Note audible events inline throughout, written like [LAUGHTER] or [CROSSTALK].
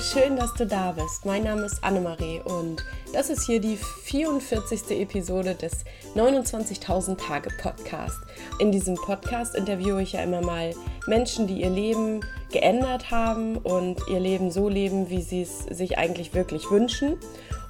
schön, dass du da bist. Mein Name ist Annemarie und das ist hier die 44. Episode des 29.000 Tage Podcast. In diesem Podcast interviewe ich ja immer mal Menschen, die ihr Leben geändert haben und ihr Leben so leben, wie sie es sich eigentlich wirklich wünschen.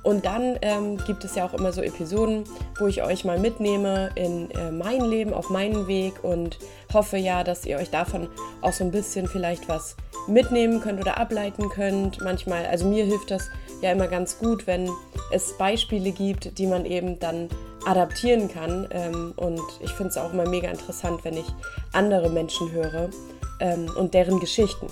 Und dann ähm, gibt es ja auch immer so Episoden, wo ich euch mal mitnehme in äh, mein Leben, auf meinen Weg und hoffe ja, dass ihr euch davon auch so ein bisschen vielleicht was mitnehmen könnt oder ableiten könnt. Manchmal, also mir hilft das ja immer ganz gut, wenn es Beispiele gibt, die man eben dann adaptieren kann. Ähm, und ich finde es auch immer mega interessant, wenn ich andere Menschen höre ähm, und deren Geschichten.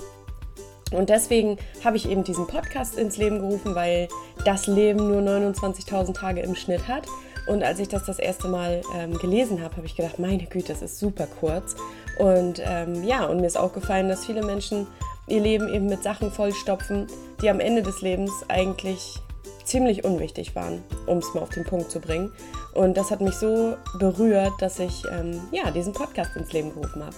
Und deswegen habe ich eben diesen Podcast ins Leben gerufen, weil das Leben nur 29.000 Tage im Schnitt hat. Und als ich das das erste Mal ähm, gelesen habe, habe ich gedacht, meine Güte, das ist super kurz. Und ähm, ja, und mir ist aufgefallen, dass viele Menschen ihr Leben eben mit Sachen vollstopfen, die am Ende des Lebens eigentlich ziemlich unwichtig waren, um es mal auf den Punkt zu bringen. Und das hat mich so berührt, dass ich ähm, ja, diesen Podcast ins Leben gerufen habe.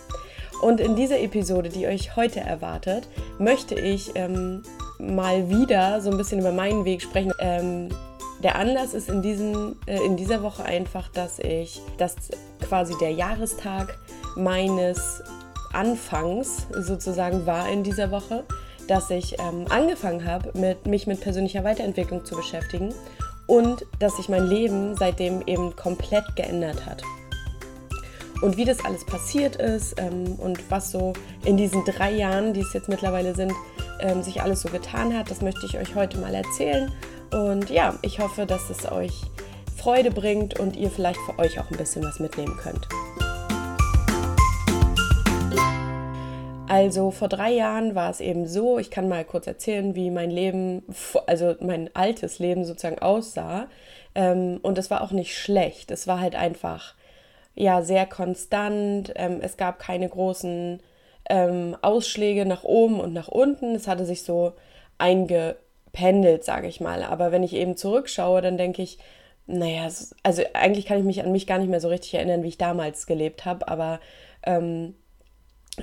Und in dieser Episode, die euch heute erwartet, möchte ich ähm, mal wieder so ein bisschen über meinen Weg sprechen. Ähm, der Anlass ist in, diesem, äh, in dieser Woche einfach, dass ich, dass quasi der Jahrestag meines Anfangs sozusagen war in dieser Woche, dass ich ähm, angefangen habe, mit, mich mit persönlicher Weiterentwicklung zu beschäftigen und dass sich mein Leben seitdem eben komplett geändert hat. Und wie das alles passiert ist ähm, und was so in diesen drei Jahren, die es jetzt mittlerweile sind, ähm, sich alles so getan hat, das möchte ich euch heute mal erzählen. Und ja, ich hoffe, dass es euch Freude bringt und ihr vielleicht für euch auch ein bisschen was mitnehmen könnt. Also vor drei Jahren war es eben so, ich kann mal kurz erzählen, wie mein Leben, also mein altes Leben sozusagen aussah. Ähm, und es war auch nicht schlecht. Es war halt einfach, ja, sehr konstant. Ähm, es gab keine großen ähm, Ausschläge nach oben und nach unten. Es hatte sich so eingependelt, sage ich mal. Aber wenn ich eben zurückschaue, dann denke ich, naja, also eigentlich kann ich mich an mich gar nicht mehr so richtig erinnern, wie ich damals gelebt habe. Aber ähm,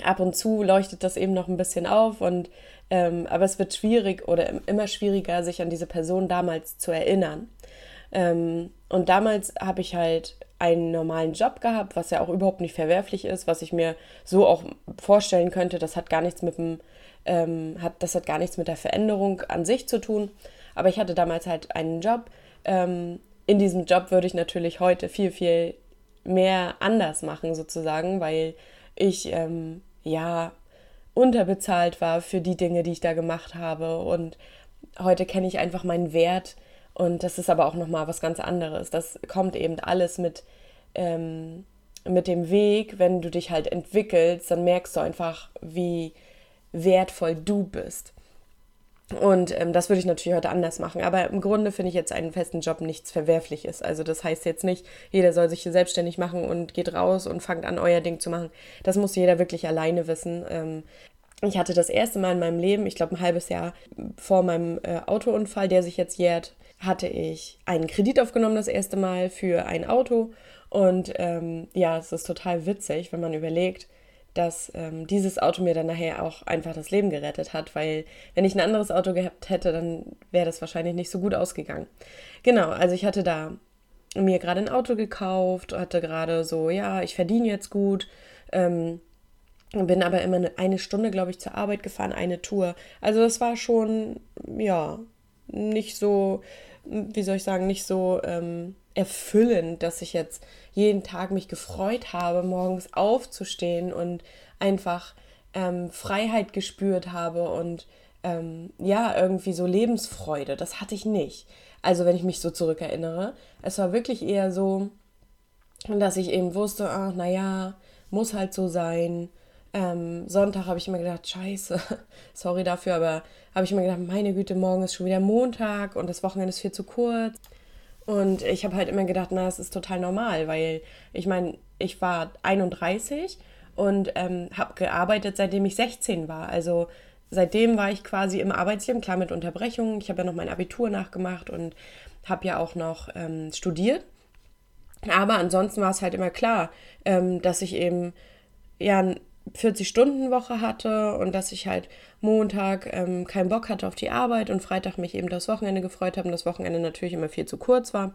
ab und zu leuchtet das eben noch ein bisschen auf und ähm, aber es wird schwierig oder immer schwieriger, sich an diese Person damals zu erinnern. Ähm, und damals habe ich halt einen normalen Job gehabt, was ja auch überhaupt nicht verwerflich ist, was ich mir so auch vorstellen könnte. Das hat gar nichts mit dem, ähm, hat, das hat gar nichts mit der Veränderung an sich zu tun. Aber ich hatte damals halt einen Job. Ähm, in diesem Job würde ich natürlich heute viel, viel mehr anders machen, sozusagen, weil ich ähm, ja unterbezahlt war für die Dinge, die ich da gemacht habe. Und heute kenne ich einfach meinen Wert. Und das ist aber auch nochmal was ganz anderes. Das kommt eben alles mit, ähm, mit dem Weg. Wenn du dich halt entwickelst, dann merkst du einfach, wie wertvoll du bist. Und ähm, das würde ich natürlich heute anders machen. Aber im Grunde finde ich jetzt einen festen Job nichts Verwerfliches. Also das heißt jetzt nicht, jeder soll sich hier selbstständig machen und geht raus und fangt an, euer Ding zu machen. Das muss jeder wirklich alleine wissen. Ähm, ich hatte das erste Mal in meinem Leben, ich glaube ein halbes Jahr vor meinem äh, Autounfall, der sich jetzt jährt, hatte ich einen Kredit aufgenommen das erste Mal für ein Auto. Und ähm, ja, es ist total witzig, wenn man überlegt, dass ähm, dieses Auto mir dann nachher auch einfach das Leben gerettet hat, weil wenn ich ein anderes Auto gehabt hätte, dann wäre das wahrscheinlich nicht so gut ausgegangen. Genau, also ich hatte da mir gerade ein Auto gekauft, hatte gerade so, ja, ich verdiene jetzt gut, ähm, bin aber immer eine, eine Stunde, glaube ich, zur Arbeit gefahren, eine Tour. Also das war schon, ja, nicht so, wie soll ich sagen, nicht so ähm, erfüllend, dass ich jetzt jeden Tag mich gefreut habe, morgens aufzustehen und einfach ähm, Freiheit gespürt habe und ähm, ja, irgendwie so Lebensfreude. Das hatte ich nicht. Also wenn ich mich so zurückerinnere, es war wirklich eher so, dass ich eben wusste, ach, naja, muss halt so sein. Ähm, Sonntag habe ich immer gedacht, scheiße, [LAUGHS] sorry dafür, aber habe ich immer gedacht, meine Güte, morgen ist schon wieder Montag und das Wochenende ist viel zu kurz. Und ich habe halt immer gedacht, na, das ist total normal, weil ich meine, ich war 31 und ähm, habe gearbeitet, seitdem ich 16 war. Also seitdem war ich quasi im Arbeitsleben, klar mit Unterbrechungen. Ich habe ja noch mein Abitur nachgemacht und habe ja auch noch ähm, studiert. Aber ansonsten war es halt immer klar, ähm, dass ich eben ja 40-Stunden-Woche hatte und dass ich halt Montag ähm, keinen Bock hatte auf die Arbeit und Freitag mich eben das Wochenende gefreut habe und das Wochenende natürlich immer viel zu kurz war.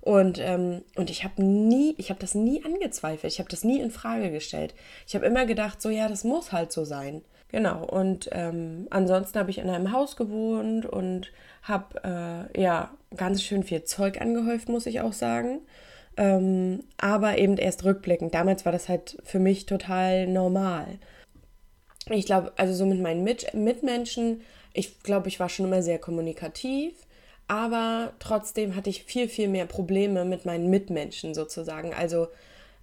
Und, ähm, und ich habe nie, ich habe das nie angezweifelt, ich habe das nie in Frage gestellt. Ich habe immer gedacht, so ja, das muss halt so sein. Genau, und ähm, ansonsten habe ich in einem Haus gewohnt und habe äh, ja ganz schön viel Zeug angehäuft, muss ich auch sagen. Ähm, aber eben erst rückblickend. Damals war das halt für mich total normal. Ich glaube, also so mit meinen mit Mitmenschen, ich glaube, ich war schon immer sehr kommunikativ, aber trotzdem hatte ich viel, viel mehr Probleme mit meinen Mitmenschen sozusagen. Also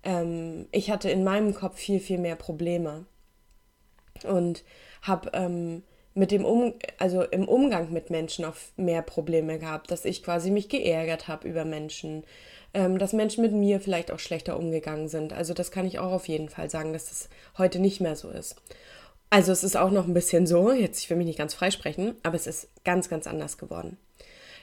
ähm, ich hatte in meinem Kopf viel, viel mehr Probleme und habe ähm, mit dem um also im Umgang mit Menschen auch mehr Probleme gehabt, dass ich quasi mich geärgert habe über Menschen, ähm, dass Menschen mit mir vielleicht auch schlechter umgegangen sind. Also das kann ich auch auf jeden Fall sagen, dass das heute nicht mehr so ist. Also es ist auch noch ein bisschen so, jetzt ich will mich nicht ganz freisprechen, aber es ist ganz, ganz anders geworden.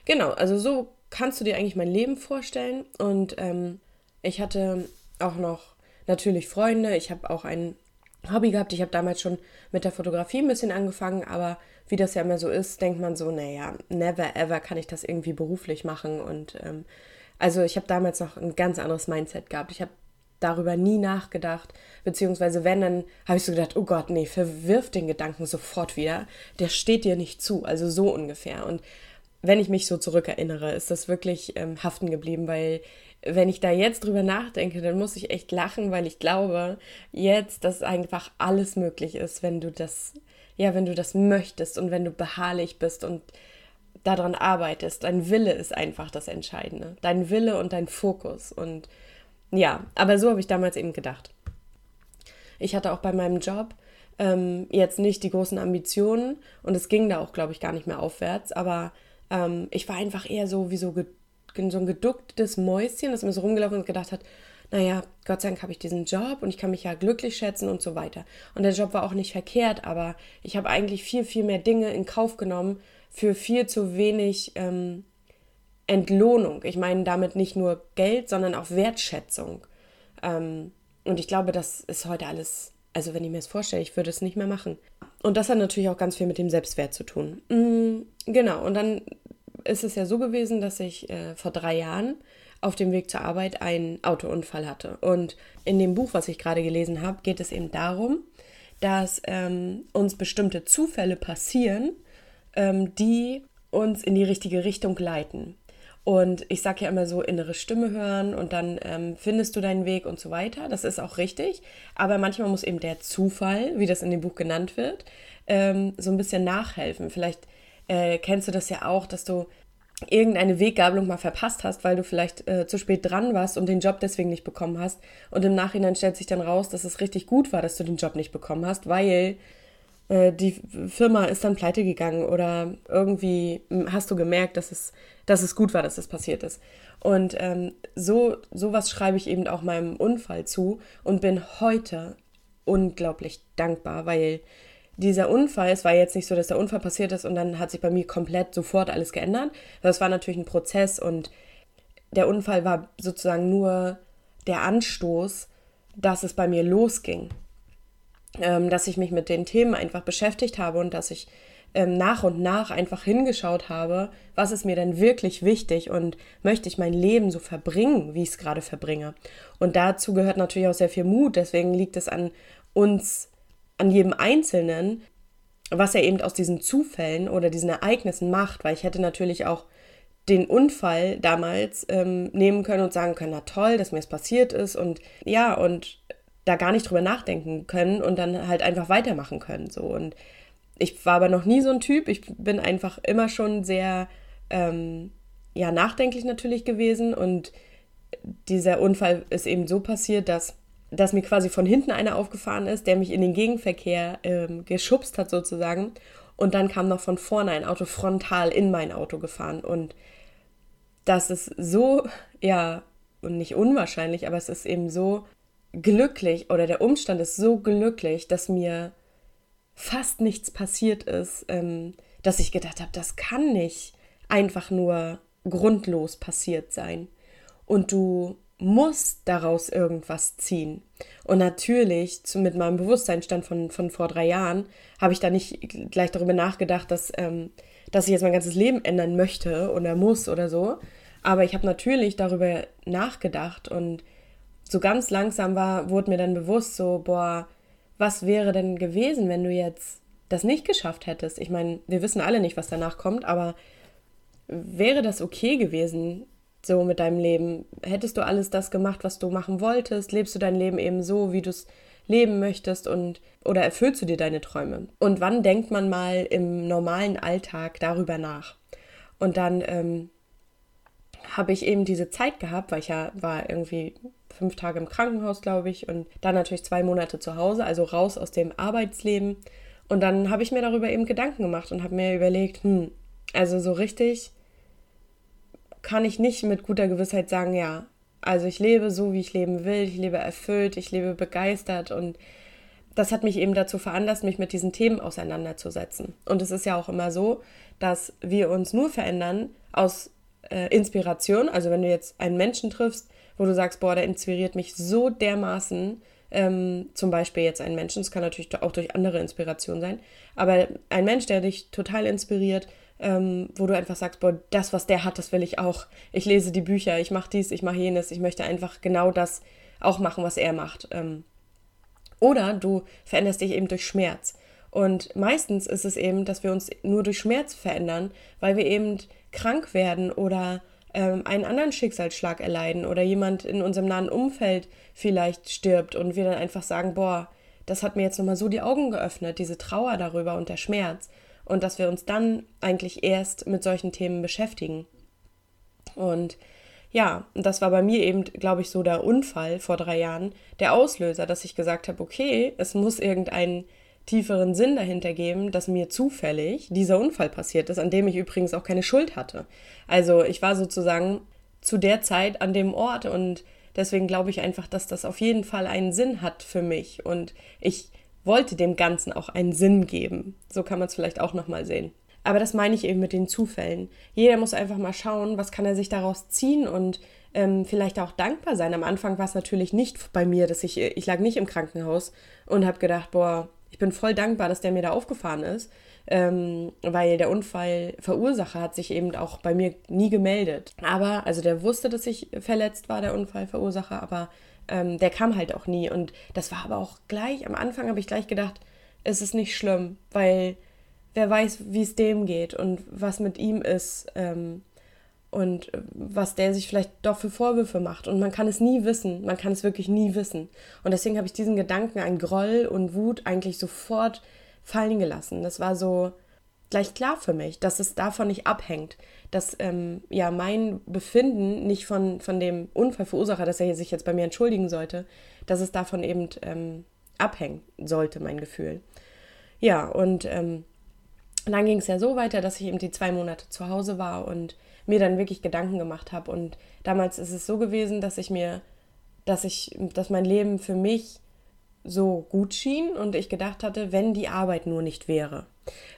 Genau, also so kannst du dir eigentlich mein Leben vorstellen. Und ähm, ich hatte auch noch natürlich Freunde. Ich habe auch ein Hobby gehabt. Ich habe damals schon mit der Fotografie ein bisschen angefangen, aber wie das ja immer so ist, denkt man so, naja, never ever kann ich das irgendwie beruflich machen. Und ähm, also ich habe damals noch ein ganz anderes Mindset gehabt. Ich habe darüber nie nachgedacht, beziehungsweise wenn, dann habe ich so gedacht, oh Gott, nee, verwirf den Gedanken sofort wieder, der steht dir nicht zu, also so ungefähr. Und wenn ich mich so zurückerinnere, ist das wirklich ähm, haften geblieben, weil wenn ich da jetzt drüber nachdenke, dann muss ich echt lachen, weil ich glaube jetzt, dass einfach alles möglich ist, wenn du das, ja, wenn du das möchtest und wenn du beharrlich bist und daran arbeitest. Dein Wille ist einfach das Entscheidende. Dein Wille und dein Fokus. Und ja, aber so habe ich damals eben gedacht. Ich hatte auch bei meinem Job ähm, jetzt nicht die großen Ambitionen und es ging da auch, glaube ich, gar nicht mehr aufwärts, aber ähm, ich war einfach eher so wie so, so ein geducktes Mäuschen, das mir so rumgelaufen und gedacht hat, naja, Gott sei Dank habe ich diesen Job und ich kann mich ja glücklich schätzen und so weiter. Und der Job war auch nicht verkehrt, aber ich habe eigentlich viel, viel mehr Dinge in Kauf genommen für viel zu wenig ähm, Entlohnung. Ich meine damit nicht nur Geld, sondern auch Wertschätzung. Ähm, und ich glaube, das ist heute alles, also wenn ich mir das vorstelle, ich würde es nicht mehr machen. Und das hat natürlich auch ganz viel mit dem Selbstwert zu tun. Mhm, genau, und dann ist es ja so gewesen, dass ich äh, vor drei Jahren auf dem Weg zur Arbeit einen Autounfall hatte. Und in dem Buch, was ich gerade gelesen habe, geht es eben darum, dass ähm, uns bestimmte Zufälle passieren, ähm, die uns in die richtige Richtung leiten. Und ich sage ja immer so, innere Stimme hören und dann ähm, findest du deinen Weg und so weiter. Das ist auch richtig. Aber manchmal muss eben der Zufall, wie das in dem Buch genannt wird, ähm, so ein bisschen nachhelfen. Vielleicht äh, kennst du das ja auch, dass du irgendeine Weggabelung mal verpasst hast, weil du vielleicht äh, zu spät dran warst und den Job deswegen nicht bekommen hast. Und im Nachhinein stellt sich dann raus, dass es richtig gut war, dass du den Job nicht bekommen hast, weil die Firma ist dann pleite gegangen oder irgendwie hast du gemerkt, dass es, dass es gut war, dass das passiert ist. Und ähm, so sowas schreibe ich eben auch meinem Unfall zu und bin heute unglaublich dankbar, weil dieser Unfall, es war jetzt nicht so, dass der Unfall passiert ist und dann hat sich bei mir komplett sofort alles geändert. Das war natürlich ein Prozess und der Unfall war sozusagen nur der Anstoß, dass es bei mir losging. Ähm, dass ich mich mit den Themen einfach beschäftigt habe und dass ich ähm, nach und nach einfach hingeschaut habe, was ist mir denn wirklich wichtig und möchte ich mein Leben so verbringen, wie ich es gerade verbringe. Und dazu gehört natürlich auch sehr viel Mut. Deswegen liegt es an uns an jedem Einzelnen, was er eben aus diesen Zufällen oder diesen Ereignissen macht, weil ich hätte natürlich auch den Unfall damals ähm, nehmen können und sagen können, na toll, dass mir es passiert ist und ja, und da gar nicht drüber nachdenken können und dann halt einfach weitermachen können. So. Und ich war aber noch nie so ein Typ. Ich bin einfach immer schon sehr ähm, ja, nachdenklich natürlich gewesen. Und dieser Unfall ist eben so passiert, dass dass mir quasi von hinten einer aufgefahren ist, der mich in den Gegenverkehr ähm, geschubst hat sozusagen. Und dann kam noch von vorne ein Auto frontal in mein Auto gefahren. Und das ist so, ja, und nicht unwahrscheinlich, aber es ist eben so glücklich oder der Umstand ist so glücklich, dass mir fast nichts passiert ist, ähm, dass ich gedacht habe, das kann nicht einfach nur grundlos passiert sein. Und du muss daraus irgendwas ziehen. Und natürlich, zu, mit meinem Bewusstseinsstand von, von vor drei Jahren, habe ich da nicht gleich darüber nachgedacht, dass, ähm, dass ich jetzt mein ganzes Leben ändern möchte oder muss oder so. Aber ich habe natürlich darüber nachgedacht und so ganz langsam war, wurde mir dann bewusst, so, boah, was wäre denn gewesen, wenn du jetzt das nicht geschafft hättest? Ich meine, wir wissen alle nicht, was danach kommt, aber wäre das okay gewesen, so mit deinem Leben? Hättest du alles das gemacht, was du machen wolltest? Lebst du dein Leben eben so, wie du es leben möchtest und oder erfüllst du dir deine Träume? Und wann denkt man mal im normalen Alltag darüber nach? Und dann ähm, habe ich eben diese Zeit gehabt, weil ich ja war irgendwie fünf Tage im Krankenhaus, glaube ich, und dann natürlich zwei Monate zu Hause, also raus aus dem Arbeitsleben. Und dann habe ich mir darüber eben Gedanken gemacht und habe mir überlegt, hm, also so richtig kann ich nicht mit guter Gewissheit sagen, ja, also ich lebe so, wie ich leben will, ich lebe erfüllt, ich lebe begeistert und das hat mich eben dazu veranlasst, mich mit diesen Themen auseinanderzusetzen. Und es ist ja auch immer so, dass wir uns nur verändern aus äh, Inspiration. Also wenn du jetzt einen Menschen triffst, wo du sagst, boah, der inspiriert mich so dermaßen, ähm, zum Beispiel jetzt einen Menschen, es kann natürlich auch durch andere Inspiration sein, aber ein Mensch, der dich total inspiriert, ähm, wo du einfach sagst, boah, das, was der hat, das will ich auch. Ich lese die Bücher, ich mache dies, ich mache jenes, ich möchte einfach genau das auch machen, was er macht. Ähm, oder du veränderst dich eben durch Schmerz. Und meistens ist es eben, dass wir uns nur durch Schmerz verändern, weil wir eben krank werden oder ähm, einen anderen Schicksalsschlag erleiden oder jemand in unserem nahen Umfeld vielleicht stirbt und wir dann einfach sagen, boah, das hat mir jetzt nochmal so die Augen geöffnet, diese Trauer darüber und der Schmerz und dass wir uns dann eigentlich erst mit solchen Themen beschäftigen. Und ja, das war bei mir eben, glaube ich, so der Unfall vor drei Jahren, der Auslöser, dass ich gesagt habe, okay, es muss irgendeinen tieferen Sinn dahinter geben, dass mir zufällig dieser Unfall passiert ist, an dem ich übrigens auch keine Schuld hatte. Also ich war sozusagen zu der Zeit an dem Ort und deswegen glaube ich einfach, dass das auf jeden Fall einen Sinn hat für mich und ich wollte dem Ganzen auch einen Sinn geben. So kann man es vielleicht auch nochmal sehen. Aber das meine ich eben mit den Zufällen. Jeder muss einfach mal schauen, was kann er sich daraus ziehen und ähm, vielleicht auch dankbar sein. Am Anfang war es natürlich nicht bei mir, dass ich, ich lag nicht im Krankenhaus und habe gedacht, boah, ich bin voll dankbar, dass der mir da aufgefahren ist, ähm, weil der Unfallverursacher hat sich eben auch bei mir nie gemeldet. Aber, also der wusste, dass ich verletzt war, der Unfallverursacher, aber ähm, der kam halt auch nie. Und das war aber auch gleich, am Anfang habe ich gleich gedacht, es ist nicht schlimm, weil wer weiß, wie es dem geht und was mit ihm ist ähm, und was der sich vielleicht doch für Vorwürfe macht. Und man kann es nie wissen, man kann es wirklich nie wissen. Und deswegen habe ich diesen Gedanken an Groll und Wut eigentlich sofort fallen gelassen. Das war so gleich klar für mich, dass es davon nicht abhängt, dass ähm, ja mein Befinden nicht von, von dem Unfallverursacher, dass er sich jetzt bei mir entschuldigen sollte, dass es davon eben ähm, abhängen sollte, mein Gefühl. Ja, und ähm, dann ging es ja so weiter, dass ich eben die zwei Monate zu Hause war und mir dann wirklich Gedanken gemacht habe. Und damals ist es so gewesen, dass ich mir, dass ich, dass mein Leben für mich so gut schien und ich gedacht hatte, wenn die Arbeit nur nicht wäre.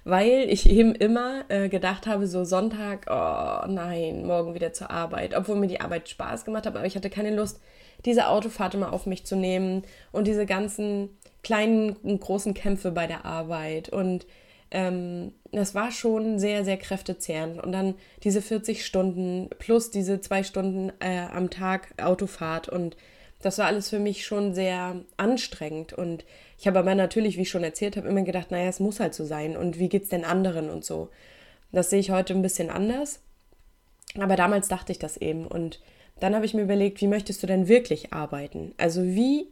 Weil ich [LAUGHS] eben immer äh, gedacht habe, so Sonntag, oh nein, morgen wieder zur Arbeit. Obwohl mir die Arbeit Spaß gemacht hat, aber ich hatte keine Lust, diese Autofahrt immer auf mich zu nehmen und diese ganzen kleinen und großen Kämpfe bei der Arbeit. Und ähm, das war schon sehr, sehr kräftezehrend. Und dann diese 40 Stunden plus diese zwei Stunden äh, am Tag Autofahrt und das war alles für mich schon sehr anstrengend. Und ich habe aber natürlich, wie ich schon erzählt habe, immer gedacht, naja, es muss halt so sein. Und wie geht es denn anderen und so. Das sehe ich heute ein bisschen anders. Aber damals dachte ich das eben. Und dann habe ich mir überlegt, wie möchtest du denn wirklich arbeiten? Also wie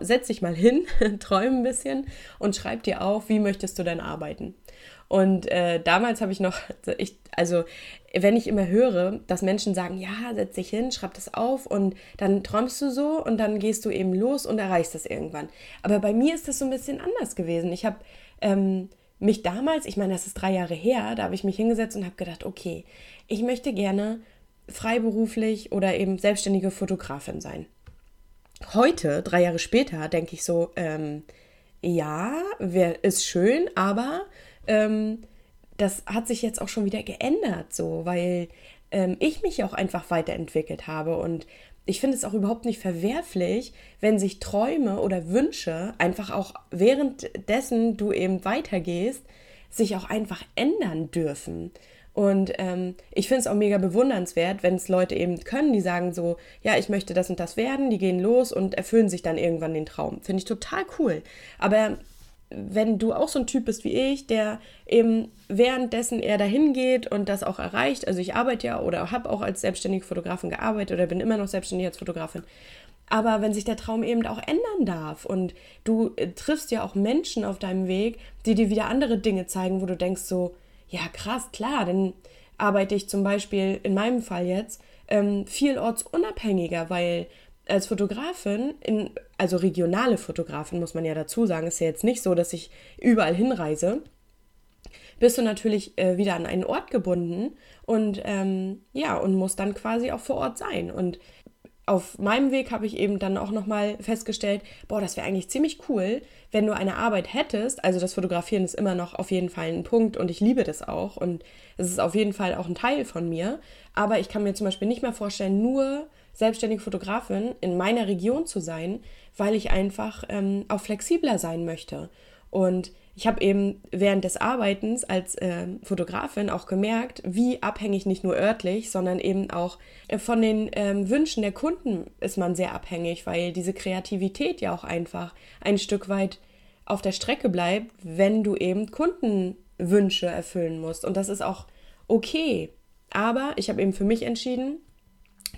setz dich mal hin, [LAUGHS] träum ein bisschen und schreib dir auf, wie möchtest du denn arbeiten. Und äh, damals habe ich noch, [LAUGHS] ich, also wenn ich immer höre, dass Menschen sagen, ja, setz dich hin, schreib das auf und dann träumst du so und dann gehst du eben los und erreichst das irgendwann. Aber bei mir ist das so ein bisschen anders gewesen. Ich habe ähm, mich damals, ich meine, das ist drei Jahre her, da habe ich mich hingesetzt und habe gedacht, okay, ich möchte gerne freiberuflich oder eben selbstständige Fotografin sein. Heute, drei Jahre später, denke ich so, ähm, ja, wär, ist schön, aber ähm, das hat sich jetzt auch schon wieder geändert, so, weil ähm, ich mich auch einfach weiterentwickelt habe und ich finde es auch überhaupt nicht verwerflich, wenn sich Träume oder Wünsche einfach auch währenddessen du eben weitergehst, sich auch einfach ändern dürfen. Und ähm, ich finde es auch mega bewundernswert, wenn es Leute eben können, die sagen so, ja, ich möchte das und das werden, die gehen los und erfüllen sich dann irgendwann den Traum. Finde ich total cool. Aber wenn du auch so ein Typ bist wie ich, der eben währenddessen er dahin geht und das auch erreicht, also ich arbeite ja oder habe auch als selbstständige Fotografin gearbeitet oder bin immer noch selbstständig als Fotografin, aber wenn sich der Traum eben auch ändern darf und du äh, triffst ja auch Menschen auf deinem Weg, die dir wieder andere Dinge zeigen, wo du denkst so, ja krass, klar, dann arbeite ich zum Beispiel in meinem Fall jetzt ähm, vielorts unabhängiger, weil als Fotografin, in, also regionale Fotografin muss man ja dazu sagen, ist ja jetzt nicht so, dass ich überall hinreise, bist du natürlich äh, wieder an einen Ort gebunden und ähm, ja, und musst dann quasi auch vor Ort sein. Und auf meinem Weg habe ich eben dann auch nochmal festgestellt, boah, das wäre eigentlich ziemlich cool, wenn du eine Arbeit hättest. Also das Fotografieren ist immer noch auf jeden Fall ein Punkt und ich liebe das auch und es ist auf jeden Fall auch ein Teil von mir. Aber ich kann mir zum Beispiel nicht mehr vorstellen, nur selbstständige Fotografin in meiner Region zu sein, weil ich einfach ähm, auch flexibler sein möchte. Und ich habe eben während des Arbeitens als äh, Fotografin auch gemerkt, wie abhängig nicht nur örtlich, sondern eben auch äh, von den ähm, Wünschen der Kunden ist man sehr abhängig, weil diese Kreativität ja auch einfach ein Stück weit auf der Strecke bleibt, wenn du eben Kundenwünsche erfüllen musst. Und das ist auch okay. Aber ich habe eben für mich entschieden,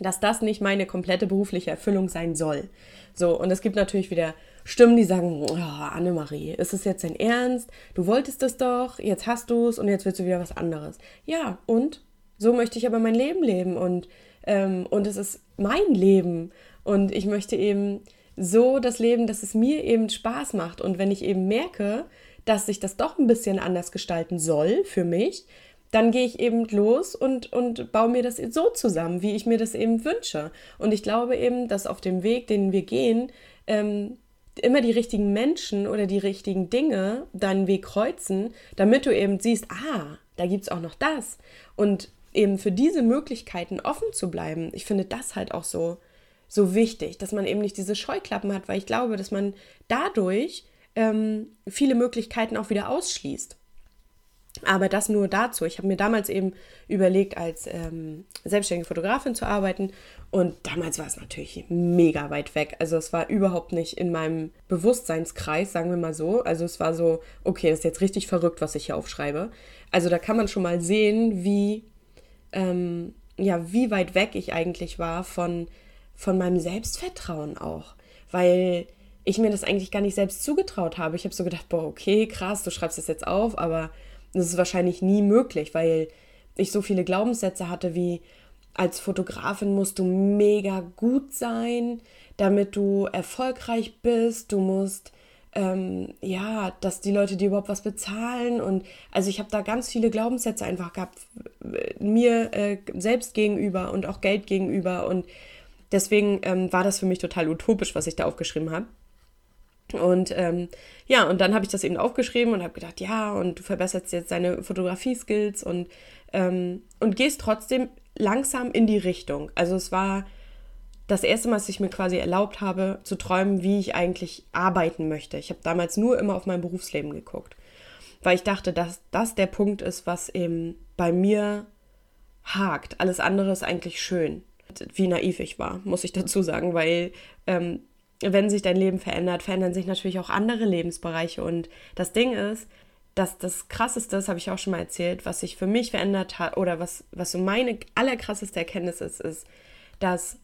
dass das nicht meine komplette berufliche Erfüllung sein soll. So, und es gibt natürlich wieder Stimmen, die sagen, oh, Annemarie, ist es jetzt dein Ernst? Du wolltest es doch, jetzt hast du es und jetzt willst du wieder was anderes. Ja, und so möchte ich aber mein Leben leben und, ähm, und es ist mein Leben und ich möchte eben so das Leben, dass es mir eben Spaß macht und wenn ich eben merke, dass sich das doch ein bisschen anders gestalten soll für mich, dann gehe ich eben los und, und baue mir das so zusammen, wie ich mir das eben wünsche. Und ich glaube eben, dass auf dem Weg, den wir gehen, ähm, immer die richtigen Menschen oder die richtigen Dinge deinen Weg kreuzen, damit du eben siehst, ah, da gibt es auch noch das. Und eben für diese Möglichkeiten offen zu bleiben, ich finde das halt auch so, so wichtig, dass man eben nicht diese Scheuklappen hat, weil ich glaube, dass man dadurch ähm, viele Möglichkeiten auch wieder ausschließt. Aber das nur dazu. Ich habe mir damals eben überlegt, als ähm, selbstständige Fotografin zu arbeiten. Und damals war es natürlich mega weit weg. Also es war überhaupt nicht in meinem Bewusstseinskreis, sagen wir mal so. Also es war so, okay, das ist jetzt richtig verrückt, was ich hier aufschreibe. Also da kann man schon mal sehen, wie, ähm, ja, wie weit weg ich eigentlich war von, von meinem Selbstvertrauen auch. Weil ich mir das eigentlich gar nicht selbst zugetraut habe. Ich habe so gedacht, boah, okay, krass, du schreibst das jetzt auf, aber das ist wahrscheinlich nie möglich, weil ich so viele Glaubenssätze hatte wie, als Fotografin musst du mega gut sein, damit du erfolgreich bist. Du musst, ähm, ja, dass die Leute dir überhaupt was bezahlen. Und also ich habe da ganz viele Glaubenssätze einfach gehabt, mir äh, selbst gegenüber und auch Geld gegenüber. Und deswegen ähm, war das für mich total utopisch, was ich da aufgeschrieben habe. Und ähm, ja, und dann habe ich das eben aufgeschrieben und habe gedacht, ja, und du verbesserst jetzt deine Fotografie-Skills und, ähm, und gehst trotzdem langsam in die Richtung. Also es war das erste Mal, dass ich mir quasi erlaubt habe, zu träumen, wie ich eigentlich arbeiten möchte. Ich habe damals nur immer auf mein Berufsleben geguckt, weil ich dachte, dass das der Punkt ist, was eben bei mir hakt. Alles andere ist eigentlich schön. Wie naiv ich war, muss ich dazu sagen, weil ähm, wenn sich dein Leben verändert, verändern sich natürlich auch andere Lebensbereiche. Und das Ding ist, dass das Krasseste, das habe ich auch schon mal erzählt, was sich für mich verändert hat oder was, was so meine allerkrasseste Erkenntnis ist, ist, dass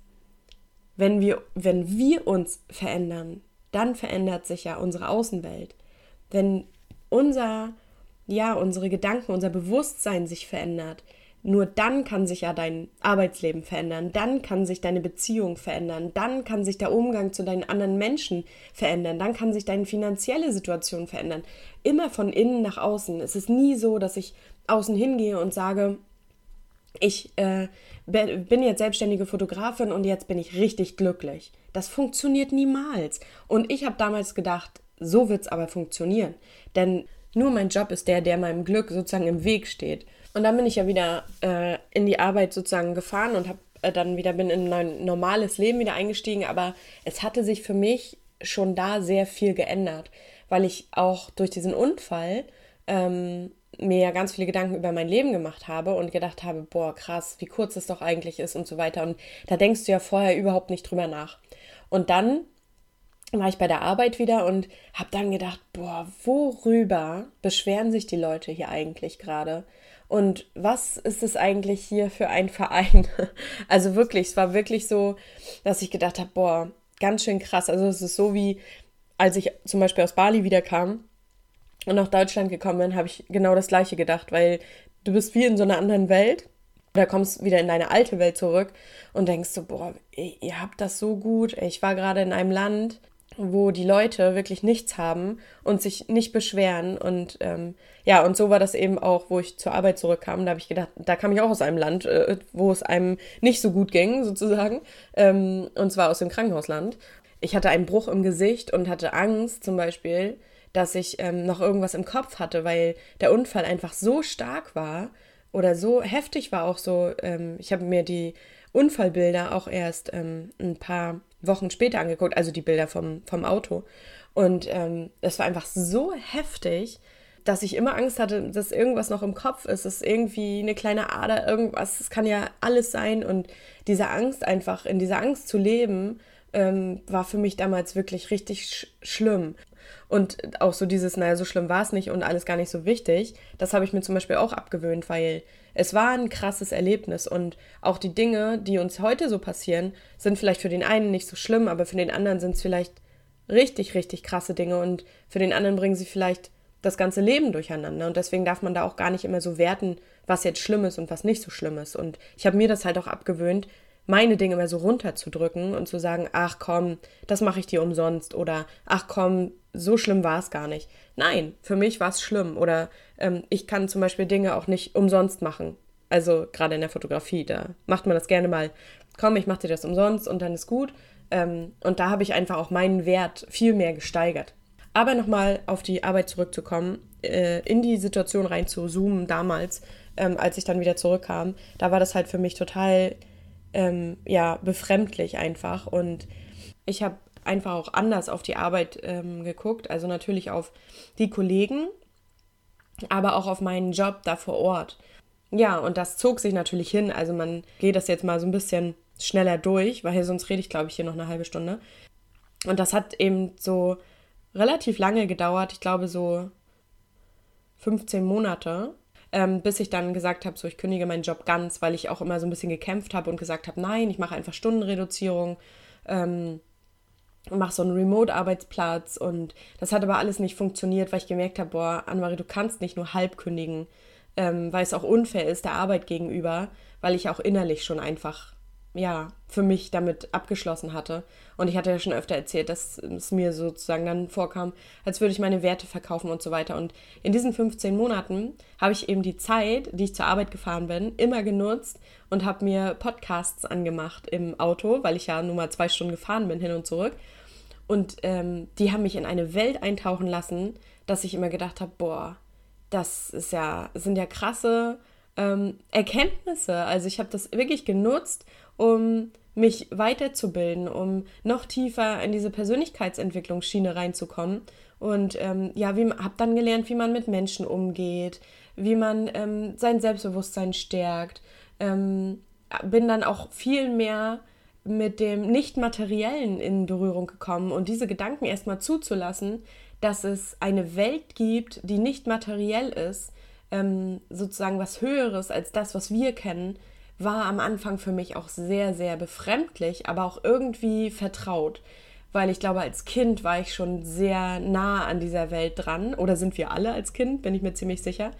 wenn wir, wenn wir uns verändern, dann verändert sich ja unsere Außenwelt. Wenn unser, ja, unsere Gedanken, unser Bewusstsein sich verändert, nur dann kann sich ja dein Arbeitsleben verändern, dann kann sich deine Beziehung verändern, dann kann sich der Umgang zu deinen anderen Menschen verändern, dann kann sich deine finanzielle Situation verändern. Immer von innen nach außen. Es ist nie so, dass ich außen hingehe und sage, ich äh, bin jetzt selbstständige Fotografin und jetzt bin ich richtig glücklich. Das funktioniert niemals. Und ich habe damals gedacht, so wird es aber funktionieren. Denn nur mein Job ist der, der meinem Glück sozusagen im Weg steht. Und dann bin ich ja wieder äh, in die Arbeit sozusagen gefahren und habe äh, dann wieder bin in ein normales Leben wieder eingestiegen, aber es hatte sich für mich schon da sehr viel geändert, weil ich auch durch diesen Unfall ähm, mir ja ganz viele Gedanken über mein Leben gemacht habe und gedacht habe, boah, krass, wie kurz es doch eigentlich ist und so weiter. Und da denkst du ja vorher überhaupt nicht drüber nach. Und dann war ich bei der Arbeit wieder und habe dann gedacht, boah, worüber beschweren sich die Leute hier eigentlich gerade? Und was ist es eigentlich hier für ein Verein? [LAUGHS] Also wirklich, es war wirklich so, dass ich gedacht habe, boah, ganz schön krass. Also es ist so wie, als ich zum Beispiel aus Bali wiederkam und nach Deutschland gekommen bin, habe ich genau das gleiche gedacht, weil du bist wie in so einer anderen Welt. Oder kommst wieder in deine alte Welt zurück und denkst so, boah, ihr habt das so gut. Ich war gerade in einem Land, wo die Leute wirklich nichts haben und sich nicht beschweren. Und ähm, ja, und so war das eben auch, wo ich zur Arbeit zurückkam. Da habe ich gedacht, da kam ich auch aus einem Land, äh, wo es einem nicht so gut ging, sozusagen. Ähm, und zwar aus dem Krankenhausland. Ich hatte einen Bruch im Gesicht und hatte Angst zum Beispiel, dass ich ähm, noch irgendwas im Kopf hatte, weil der Unfall einfach so stark war oder so heftig war auch so. Ähm, ich habe mir die Unfallbilder auch erst ähm, ein paar Wochen später angeguckt, also die Bilder vom, vom Auto. Und ähm, das war einfach so heftig, dass ich immer Angst hatte, dass irgendwas noch im Kopf ist, dass irgendwie eine kleine Ader, irgendwas, es kann ja alles sein. Und diese Angst einfach, in dieser Angst zu leben, ähm, war für mich damals wirklich richtig sch schlimm. Und auch so dieses, naja, so schlimm war es nicht und alles gar nicht so wichtig, das habe ich mir zum Beispiel auch abgewöhnt, weil es war ein krasses Erlebnis und auch die Dinge, die uns heute so passieren, sind vielleicht für den einen nicht so schlimm, aber für den anderen sind es vielleicht richtig, richtig krasse Dinge und für den anderen bringen sie vielleicht das ganze Leben durcheinander. Und deswegen darf man da auch gar nicht immer so werten, was jetzt schlimm ist und was nicht so schlimm ist. Und ich habe mir das halt auch abgewöhnt, meine Dinge mal so runterzudrücken und zu sagen, ach komm, das mache ich dir umsonst oder ach komm, so schlimm war es gar nicht. Nein, für mich war es schlimm oder ähm, ich kann zum Beispiel Dinge auch nicht umsonst machen. Also gerade in der Fotografie, da macht man das gerne mal, komm, ich mache dir das umsonst und dann ist gut. Ähm, und da habe ich einfach auch meinen Wert viel mehr gesteigert. Aber nochmal auf die Arbeit zurückzukommen, äh, in die Situation rein zu zoomen damals, ähm, als ich dann wieder zurückkam, da war das halt für mich total ähm, ja, befremdlich einfach. Und ich habe einfach auch anders auf die Arbeit ähm, geguckt, also natürlich auf die Kollegen, aber auch auf meinen Job da vor Ort. Ja, und das zog sich natürlich hin. Also man geht das jetzt mal so ein bisschen schneller durch, weil sonst rede ich, glaube ich, hier noch eine halbe Stunde. Und das hat eben so relativ lange gedauert, ich glaube so 15 Monate ähm, bis ich dann gesagt habe, so ich kündige meinen Job ganz, weil ich auch immer so ein bisschen gekämpft habe und gesagt habe, nein, ich mache einfach Stundenreduzierung. Ähm, mache so einen Remote-Arbeitsplatz und das hat aber alles nicht funktioniert, weil ich gemerkt habe, boah, Annemarie, du kannst nicht nur halb kündigen, ähm, weil es auch unfair ist der Arbeit gegenüber, weil ich auch innerlich schon einfach ja, für mich damit abgeschlossen hatte. Und ich hatte ja schon öfter erzählt, dass es mir sozusagen dann vorkam, als würde ich meine Werte verkaufen und so weiter. Und in diesen 15 Monaten habe ich eben die Zeit, die ich zur Arbeit gefahren bin, immer genutzt und habe mir Podcasts angemacht im Auto, weil ich ja nur mal zwei Stunden gefahren bin, hin und zurück. Und ähm, die haben mich in eine Welt eintauchen lassen, dass ich immer gedacht habe, boah, das ist ja, sind ja krasse ähm, Erkenntnisse. Also ich habe das wirklich genutzt um mich weiterzubilden, um noch tiefer in diese Persönlichkeitsentwicklungsschiene reinzukommen. Und ähm, ja, habe dann gelernt, wie man mit Menschen umgeht, wie man ähm, sein Selbstbewusstsein stärkt. Ähm, bin dann auch viel mehr mit dem Nicht-Materiellen in Berührung gekommen und diese Gedanken erstmal zuzulassen, dass es eine Welt gibt, die nicht materiell ist, ähm, sozusagen was Höheres als das, was wir kennen, war am Anfang für mich auch sehr, sehr befremdlich, aber auch irgendwie vertraut. Weil ich glaube, als Kind war ich schon sehr nah an dieser Welt dran. Oder sind wir alle als Kind, bin ich mir ziemlich sicher.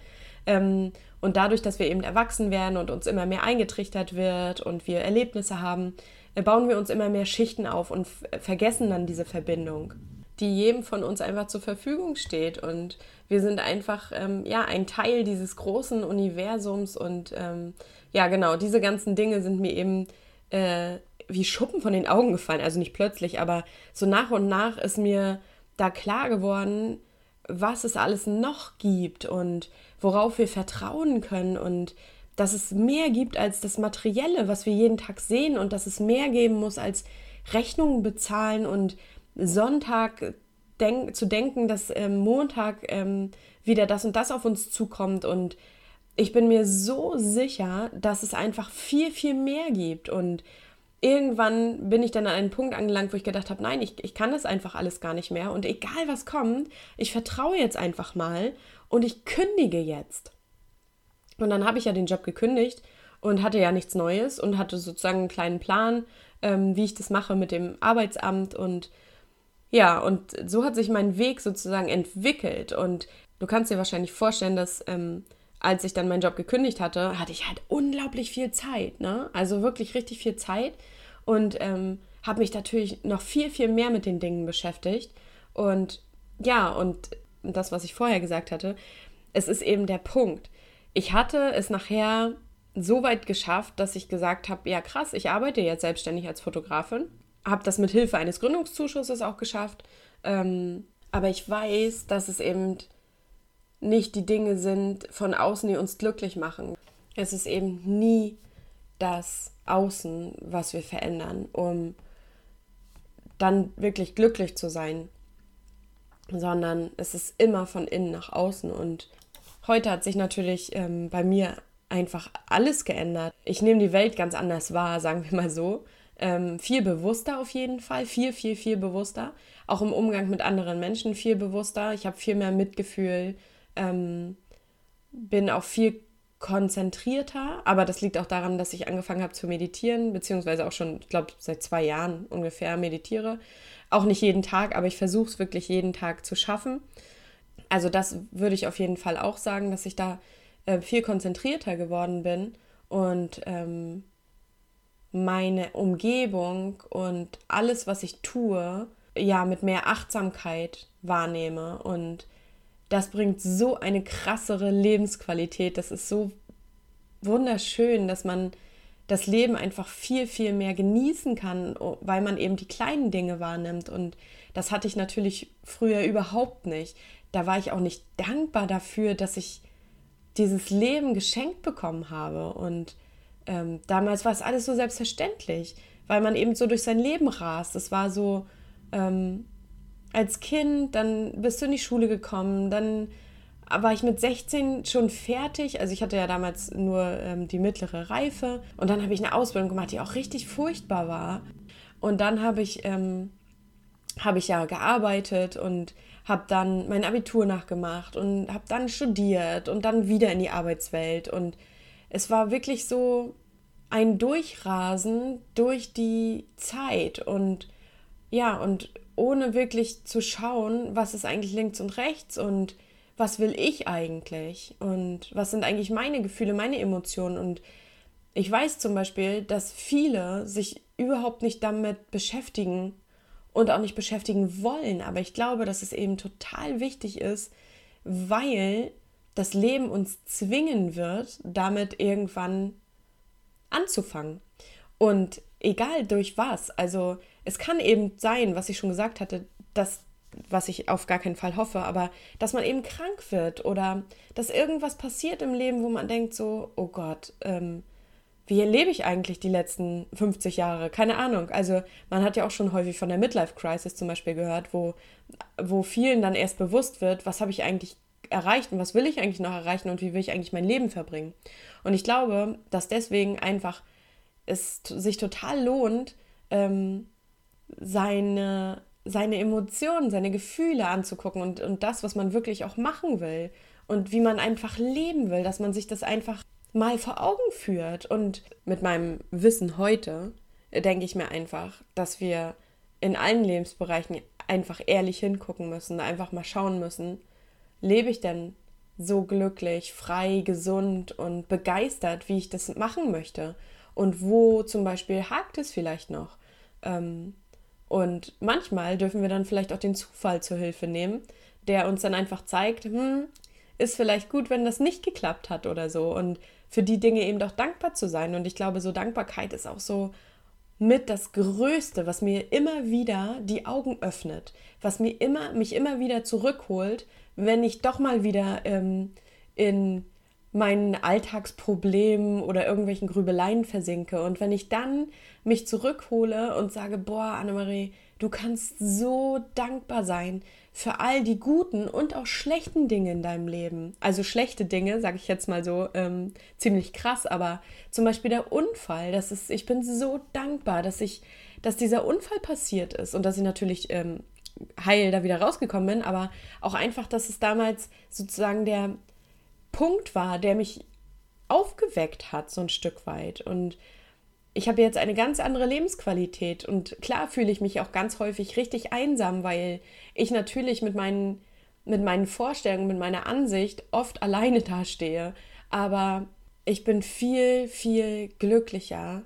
Ähm, und dadurch, dass wir eben erwachsen werden und uns immer mehr eingetrichtert wird und wir Erlebnisse haben, äh, bauen wir uns immer mehr Schichten auf und vergessen dann diese Verbindung, die jedem von uns einfach zur Verfügung steht. Und wir sind einfach ähm, ja ein Teil dieses großen Universums und ähm, ja, genau, diese ganzen Dinge sind mir eben äh, wie Schuppen von den Augen gefallen. Also nicht plötzlich, aber so nach und nach ist mir da klar geworden, was es alles noch gibt und worauf wir vertrauen können und dass es mehr gibt als das Materielle, was wir jeden Tag sehen und dass es mehr geben muss als Rechnungen bezahlen und Sonntag denk zu denken, dass ähm, Montag ähm, wieder das und das auf uns zukommt und ich bin mir so sicher, dass es einfach viel, viel mehr gibt. Und irgendwann bin ich dann an einen Punkt angelangt, wo ich gedacht habe, nein, ich, ich kann das einfach alles gar nicht mehr. Und egal was kommt, ich vertraue jetzt einfach mal und ich kündige jetzt. Und dann habe ich ja den Job gekündigt und hatte ja nichts Neues und hatte sozusagen einen kleinen Plan, ähm, wie ich das mache mit dem Arbeitsamt und ja, und so hat sich mein Weg sozusagen entwickelt. Und du kannst dir wahrscheinlich vorstellen, dass ähm, als ich dann meinen Job gekündigt hatte, hatte ich halt unglaublich viel Zeit, ne? Also wirklich richtig viel Zeit und ähm, habe mich natürlich noch viel, viel mehr mit den Dingen beschäftigt. Und ja, und das, was ich vorher gesagt hatte, es ist eben der Punkt. Ich hatte es nachher so weit geschafft, dass ich gesagt habe, ja krass, ich arbeite jetzt selbstständig als Fotografin, habe das mit Hilfe eines Gründungszuschusses auch geschafft. Ähm, aber ich weiß, dass es eben nicht die Dinge sind von außen, die uns glücklich machen. Es ist eben nie das Außen, was wir verändern, um dann wirklich glücklich zu sein, sondern es ist immer von innen nach außen. Und heute hat sich natürlich ähm, bei mir einfach alles geändert. Ich nehme die Welt ganz anders wahr, sagen wir mal so. Ähm, viel bewusster auf jeden Fall, viel, viel, viel bewusster. Auch im Umgang mit anderen Menschen viel bewusster. Ich habe viel mehr Mitgefühl, ähm, bin auch viel konzentrierter, aber das liegt auch daran, dass ich angefangen habe zu meditieren, beziehungsweise auch schon, ich glaube, seit zwei Jahren ungefähr meditiere. Auch nicht jeden Tag, aber ich versuche es wirklich jeden Tag zu schaffen. Also das würde ich auf jeden Fall auch sagen, dass ich da äh, viel konzentrierter geworden bin und ähm, meine Umgebung und alles, was ich tue, ja, mit mehr Achtsamkeit wahrnehme und das bringt so eine krassere Lebensqualität. Das ist so wunderschön, dass man das Leben einfach viel, viel mehr genießen kann, weil man eben die kleinen Dinge wahrnimmt. Und das hatte ich natürlich früher überhaupt nicht. Da war ich auch nicht dankbar dafür, dass ich dieses Leben geschenkt bekommen habe. Und ähm, damals war es alles so selbstverständlich, weil man eben so durch sein Leben rast. Es war so, ähm, als Kind, dann bist du in die Schule gekommen, dann war ich mit 16 schon fertig. Also ich hatte ja damals nur ähm, die mittlere Reife und dann habe ich eine Ausbildung gemacht, die auch richtig furchtbar war. Und dann habe ich, ähm, hab ich ja gearbeitet und habe dann mein Abitur nachgemacht und habe dann studiert und dann wieder in die Arbeitswelt. Und es war wirklich so ein Durchrasen durch die Zeit und ja, und ohne wirklich zu schauen, was ist eigentlich links und rechts und was will ich eigentlich und was sind eigentlich meine Gefühle, meine Emotionen. Und ich weiß zum Beispiel, dass viele sich überhaupt nicht damit beschäftigen und auch nicht beschäftigen wollen. Aber ich glaube, dass es eben total wichtig ist, weil das Leben uns zwingen wird, damit irgendwann anzufangen. Und egal durch was, also es kann eben sein, was ich schon gesagt hatte, dass was ich auf gar keinen Fall hoffe, aber dass man eben krank wird oder dass irgendwas passiert im Leben, wo man denkt so, oh Gott, ähm, wie lebe ich eigentlich die letzten 50 Jahre? Keine Ahnung. Also man hat ja auch schon häufig von der Midlife Crisis zum Beispiel gehört, wo, wo vielen dann erst bewusst wird, was habe ich eigentlich erreicht und was will ich eigentlich noch erreichen und wie will ich eigentlich mein Leben verbringen. Und ich glaube, dass deswegen einfach es sich total lohnt, ähm, seine, seine Emotionen, seine Gefühle anzugucken und, und das, was man wirklich auch machen will und wie man einfach leben will, dass man sich das einfach mal vor Augen führt. Und mit meinem Wissen heute denke ich mir einfach, dass wir in allen Lebensbereichen einfach ehrlich hingucken müssen, einfach mal schauen müssen, lebe ich denn so glücklich, frei, gesund und begeistert, wie ich das machen möchte? Und wo zum Beispiel hakt es vielleicht noch? Ähm, und manchmal dürfen wir dann vielleicht auch den Zufall zur Hilfe nehmen, der uns dann einfach zeigt, hm, ist vielleicht gut, wenn das nicht geklappt hat oder so. Und für die Dinge eben doch dankbar zu sein. Und ich glaube, so Dankbarkeit ist auch so mit das Größte, was mir immer wieder die Augen öffnet, was mir immer, mich immer wieder zurückholt, wenn ich doch mal wieder ähm, in meinen Alltagsproblemen oder irgendwelchen Grübeleien versinke. Und wenn ich dann mich zurückhole und sage, boah, Annemarie, du kannst so dankbar sein für all die guten und auch schlechten Dinge in deinem Leben. Also schlechte Dinge, sage ich jetzt mal so, ähm, ziemlich krass, aber zum Beispiel der Unfall, das ist, ich bin so dankbar, dass ich, dass dieser Unfall passiert ist und dass ich natürlich ähm, heil da wieder rausgekommen bin, aber auch einfach, dass es damals sozusagen der Punkt war, der mich aufgeweckt hat, so ein Stück weit. Und ich habe jetzt eine ganz andere Lebensqualität. Und klar fühle ich mich auch ganz häufig richtig einsam, weil ich natürlich mit meinen, mit meinen Vorstellungen, mit meiner Ansicht oft [LAUGHS] alleine dastehe. Aber ich bin viel, viel glücklicher,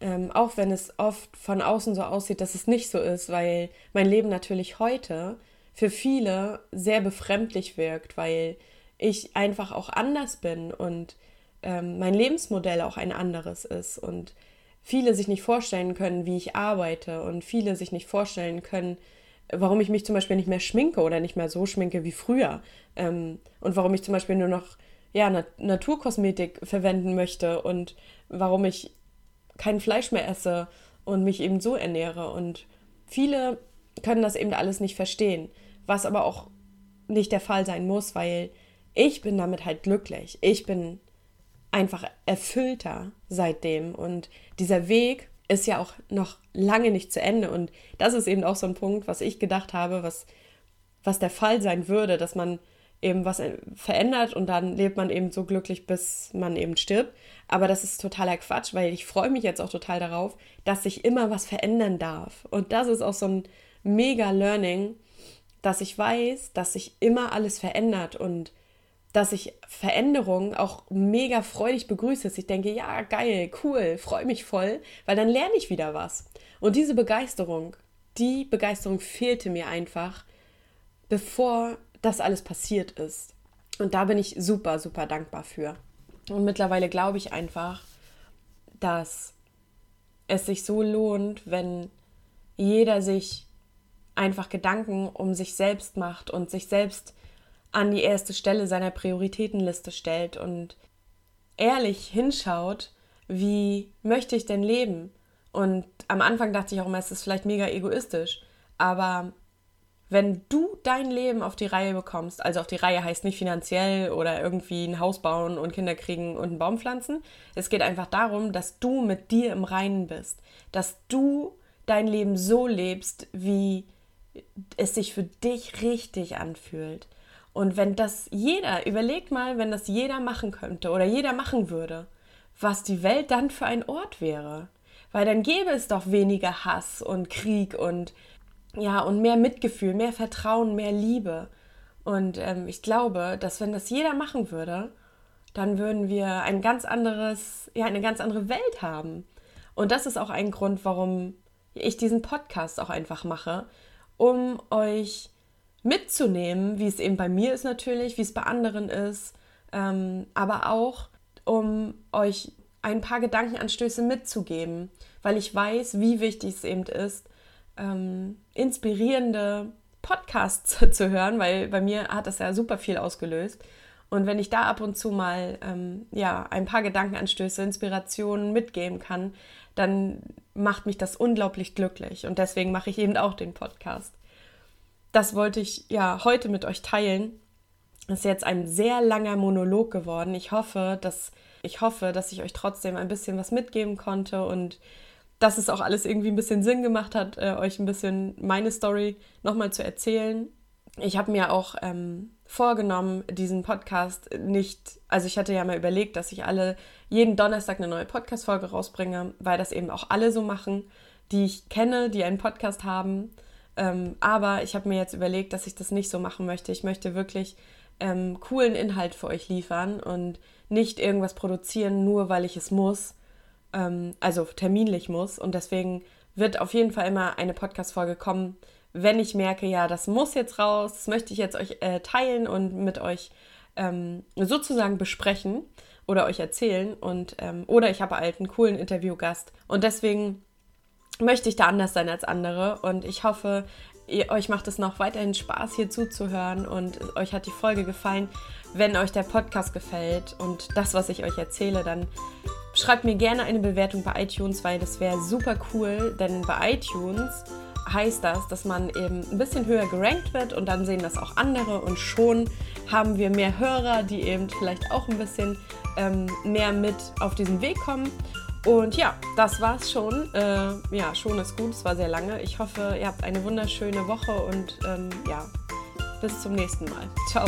ähm, auch wenn es oft von außen so aussieht, dass es nicht so ist, weil mein Leben natürlich heute für viele sehr befremdlich wirkt, weil ich einfach auch anders bin und ähm, mein Lebensmodell auch ein anderes ist und viele sich nicht vorstellen können, wie ich arbeite und viele sich nicht vorstellen können, warum ich mich zum Beispiel nicht mehr schminke oder nicht mehr so schminke wie früher ähm, und warum ich zum Beispiel nur noch ja, Nat Naturkosmetik verwenden möchte und warum ich kein Fleisch mehr esse und mich eben so ernähre und viele können das eben alles nicht verstehen, was aber auch nicht der Fall sein muss, weil ich bin damit halt glücklich. Ich bin einfach erfüllter seitdem. Und dieser Weg ist ja auch noch lange nicht zu Ende. Und das ist eben auch so ein Punkt, was ich gedacht habe, was, was der Fall sein würde, dass man eben was verändert und dann lebt man eben so glücklich, bis man eben stirbt. Aber das ist totaler Quatsch, weil ich freue mich jetzt auch total darauf, dass sich immer was verändern darf. Und das ist auch so ein mega Learning, dass ich weiß, dass sich immer alles verändert und dass ich Veränderungen auch mega freudig begrüße. Dass ich denke, ja, geil, cool, freue mich voll, weil dann lerne ich wieder was. Und diese Begeisterung, die Begeisterung fehlte mir einfach, bevor das alles passiert ist. Und da bin ich super, super dankbar für. Und mittlerweile glaube ich einfach, dass es sich so lohnt, wenn jeder sich einfach Gedanken um sich selbst macht und sich selbst an die erste Stelle seiner Prioritätenliste stellt und ehrlich hinschaut, wie möchte ich denn leben? Und am Anfang dachte ich auch immer, es ist vielleicht mega egoistisch, aber wenn du dein Leben auf die Reihe bekommst, also auf die Reihe heißt nicht finanziell oder irgendwie ein Haus bauen und Kinder kriegen und einen Baum pflanzen, es geht einfach darum, dass du mit dir im Reinen bist, dass du dein Leben so lebst, wie es sich für dich richtig anfühlt. Und wenn das jeder, überlegt mal, wenn das jeder machen könnte oder jeder machen würde, was die Welt dann für ein Ort wäre. Weil dann gäbe es doch weniger Hass und Krieg und ja, und mehr Mitgefühl, mehr Vertrauen, mehr Liebe. Und ähm, ich glaube, dass wenn das jeder machen würde, dann würden wir ein ganz anderes, ja, eine ganz andere Welt haben. Und das ist auch ein Grund, warum ich diesen Podcast auch einfach mache, um euch mitzunehmen, wie es eben bei mir ist natürlich, wie es bei anderen ist, ähm, aber auch um euch ein paar Gedankenanstöße mitzugeben, weil ich weiß, wie wichtig es eben ist, ähm, inspirierende Podcasts [LAUGHS] zu hören, weil bei mir hat das ja super viel ausgelöst. Und wenn ich da ab und zu mal ähm, ja, ein paar Gedankenanstöße, Inspirationen mitgeben kann, dann macht mich das unglaublich glücklich. Und deswegen mache ich eben auch den Podcast das wollte ich ja heute mit euch teilen. Das ist jetzt ein sehr langer Monolog geworden. Ich hoffe, dass ich hoffe, dass ich euch trotzdem ein bisschen was mitgeben konnte und dass es auch alles irgendwie ein bisschen Sinn gemacht hat, äh, euch ein bisschen meine Story nochmal zu erzählen. Ich habe mir auch ähm, vorgenommen, diesen Podcast nicht, also ich hatte ja mal überlegt, dass ich alle jeden Donnerstag eine neue Podcast-Folge rausbringe, weil das eben auch alle so machen, die ich kenne, die einen Podcast haben. Ähm, aber ich habe mir jetzt überlegt, dass ich das nicht so machen möchte. Ich möchte wirklich ähm, coolen Inhalt für euch liefern und nicht irgendwas produzieren, nur weil ich es muss, ähm, also terminlich muss. Und deswegen wird auf jeden Fall immer eine Podcast-Folge kommen, wenn ich merke, ja, das muss jetzt raus, das möchte ich jetzt euch äh, teilen und mit euch ähm, sozusagen besprechen oder euch erzählen. Und, ähm, oder ich habe halt einen coolen Interviewgast. Und deswegen möchte ich da anders sein als andere und ich hoffe, ihr, euch macht es noch weiterhin Spaß, hier zuzuhören und euch hat die Folge gefallen. Wenn euch der Podcast gefällt und das, was ich euch erzähle, dann schreibt mir gerne eine Bewertung bei iTunes, weil das wäre super cool, denn bei iTunes heißt das, dass man eben ein bisschen höher gerankt wird und dann sehen das auch andere und schon haben wir mehr Hörer, die eben vielleicht auch ein bisschen ähm, mehr mit auf diesen Weg kommen. Und ja, das war's schon. Äh, ja, schon ist gut, es war sehr lange. Ich hoffe, ihr habt eine wunderschöne Woche und ähm, ja, bis zum nächsten Mal. Ciao.